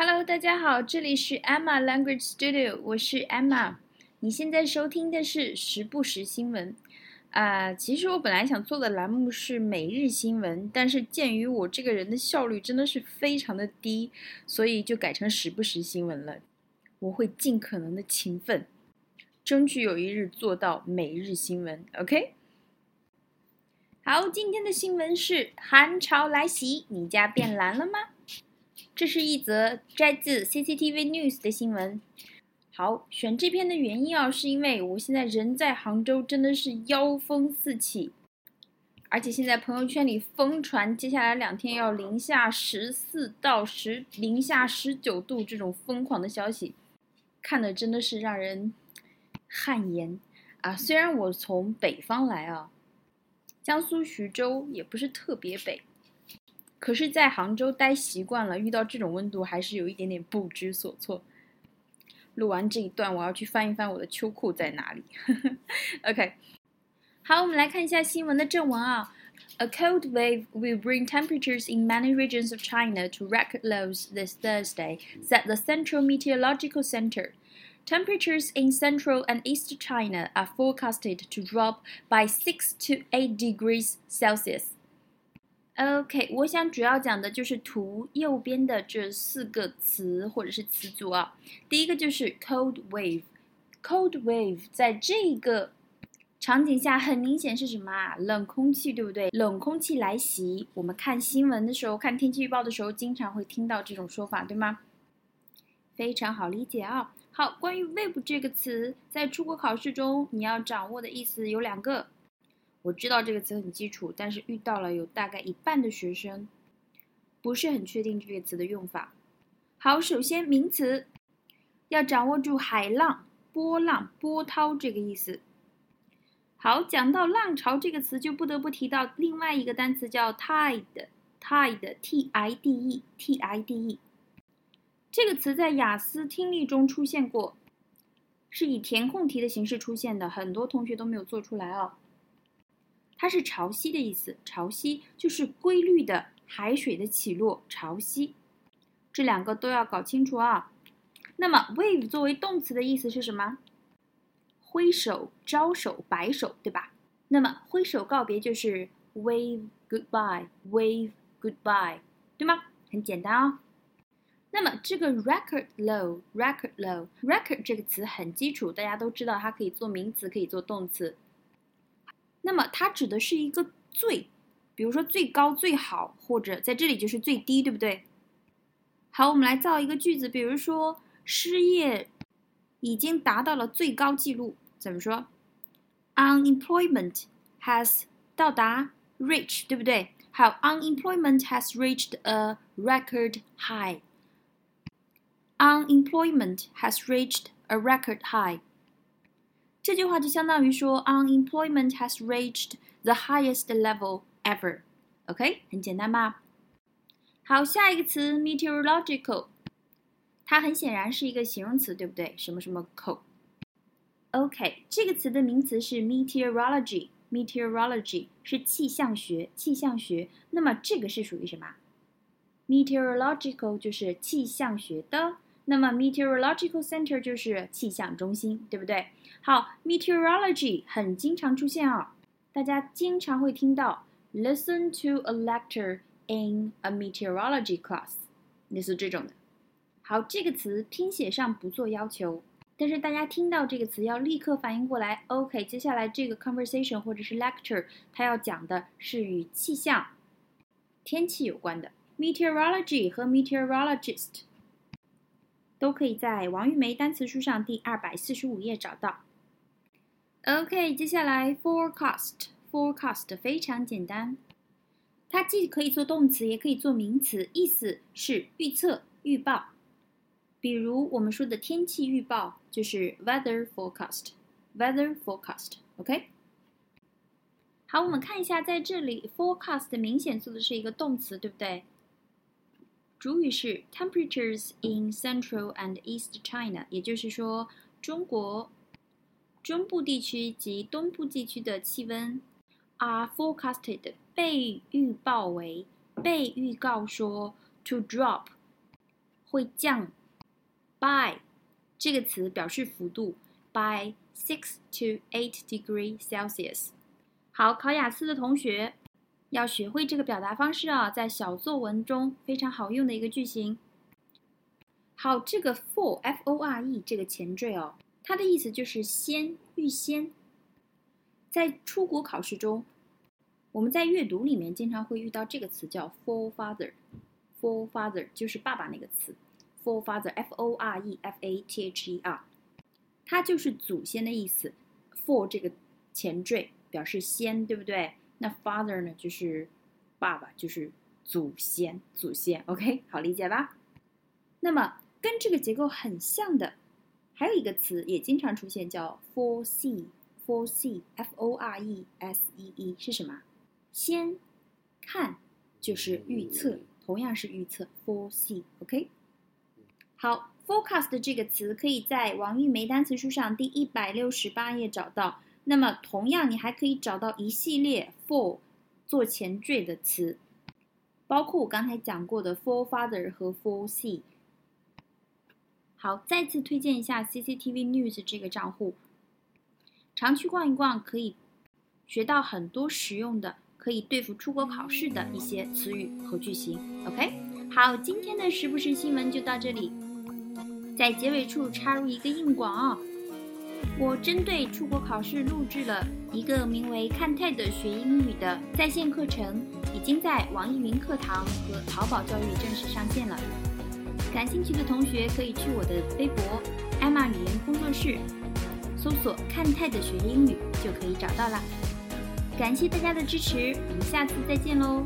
Hello，大家好，这里是 Emma Language Studio，我是 Emma。你现在收听的是时不时新闻。啊，其实我本来想做的栏目是每日新闻，但是鉴于我这个人的效率真的是非常的低，所以就改成时不时新闻了。我会尽可能的勤奋，争取有一日做到每日新闻。OK。好，今天的新闻是寒潮来袭，你家变蓝了吗？这是一则摘自 CCTV News 的新闻。好，选这篇的原因啊，是因为我现在人在杭州，真的是妖风四起，而且现在朋友圈里疯传接下来两天要零下十四到十零下十九度这种疯狂的消息，看的真的是让人汗颜啊！虽然我从北方来啊。江苏徐州也不是特别北，可是，在杭州待习惯了，遇到这种温度还是有一点点不知所措。录完这一段，我要去翻一翻我的秋裤在哪里。OK，好，我们来看一下新闻的正文啊。A cold wave will bring temperatures in many regions of China to record lows this Thursday, said the Central Meteorological Center. Temperatures in central and east China are forecasted to drop by 6 to 8 degrees Celsius. OK，我想主要讲的就是图右边的这四个词或者是词组啊。第一个就是 cold wave。cold wave 在这个场景下很明显是什么啊？冷空气，对不对？冷空气来袭。我们看新闻的时候，看天气预报的时候，经常会听到这种说法，对吗？非常好理解啊。好，关于 wave 这个词，在出国考试中你要掌握的意思有两个。我知道这个词很基础，但是遇到了有大概一半的学生不是很确定这个词的用法。好，首先名词要掌握住海浪、波浪、波涛这个意思。好，讲到浪潮这个词，就不得不提到另外一个单词叫 tide，tide，t i d e，t i d e。这个词在雅思听力中出现过，是以填空题的形式出现的，很多同学都没有做出来哦。它是潮汐的意思，潮汐就是规律的海水的起落，潮汐，这两个都要搞清楚啊。那么 wave 作为动词的意思是什么？挥手、招手、摆手，对吧？那么挥手告别就是 wave goodbye，wave goodbye，对吗？很简单啊。那么这个 record low，record low，record 这个词很基础，大家都知道它可以做名词，可以做动词。那么它指的是一个最，比如说最高、最好，或者在这里就是最低，对不对？好，我们来造一个句子，比如说失业已经达到了最高纪录，怎么说？Unemployment has 到达 reach，对不对？还有 unemployment has reached a record high。Unemployment has reached a record high。这句话就相当于说，unemployment has reached the highest level ever。OK，很简单吧？好，下一个词 meteorological，它很显然是一个形容词，对不对？什么什么 co。OK，这个词的名词是 meteorology。meteorology 是气象学，气象学。那么这个是属于什么？meteorological 就是气象学的。那么 meteorological center 就是气象中心，对不对？好，meteorology 很经常出现啊，大家经常会听到 listen to a lecture in a meteorology class，类似这种的。好，这个词拼写上不做要求，但是大家听到这个词要立刻反应过来。OK，接下来这个 conversation 或者是 lecture，它要讲的是与气象、天气有关的。meteorology 和 meteorologist。都可以在王玉梅单词书上第二百四十五页找到。OK，接下来 forecast，forecast 非常简单，它既可以做动词，也可以做名词，意思是预测、预报。比如我们说的天气预报就是 weather forecast，weather forecast。OK，好，我们看一下，在这里 forecast 明显做的是一个动词，对不对？主语是 temperatures in central and east China，也就是说，中国中部地区及东部地区的气温 are forecasted 被预报为被预告说 to drop 会降。by 这个词表示幅度，by six to eight degree Celsius。好，考雅思的同学要学会这个表达方式啊，在小作文中非常好用的一个句型。好，这个 for f o r e 这个前缀哦，它的意思就是先、预先。在出国考试中，我们在阅读里面经常会遇到这个词叫 forefather。forefather 就是爸爸那个词，forefather f o r e f a t h e r，它就是祖先的意思。for 这个前缀表示先，对不对？那 father 呢，就是爸爸，就是祖先，祖先。OK，好理解吧？那么。跟这个结构很像的，还有一个词也经常出现，叫 foresee，foresee，f o r e s e e 是什么？先看就是预测，同样是预测 foresee，OK？好，forecast 这个词可以在王玉梅单词书上第一百六十八页找到。那么同样，你还可以找到一系列 for 做前缀的词，包括我刚才讲过的 forefather 和 foresee。好，再次推荐一下 CCTV News 这个账户，常去逛一逛，可以学到很多实用的，可以对付出国考试的一些词语和句型。OK，好，今天的时不时新闻就到这里，在结尾处插入一个硬广啊，我针对出国考试录制了一个名为“看 TED 学英语”的在线课程，已经在网易云课堂和淘宝教育正式上线了。感兴趣的同学可以去我的微博“艾玛语言工作室”，搜索“看泰的学英语”就可以找到啦。感谢大家的支持，我们下次再见喽！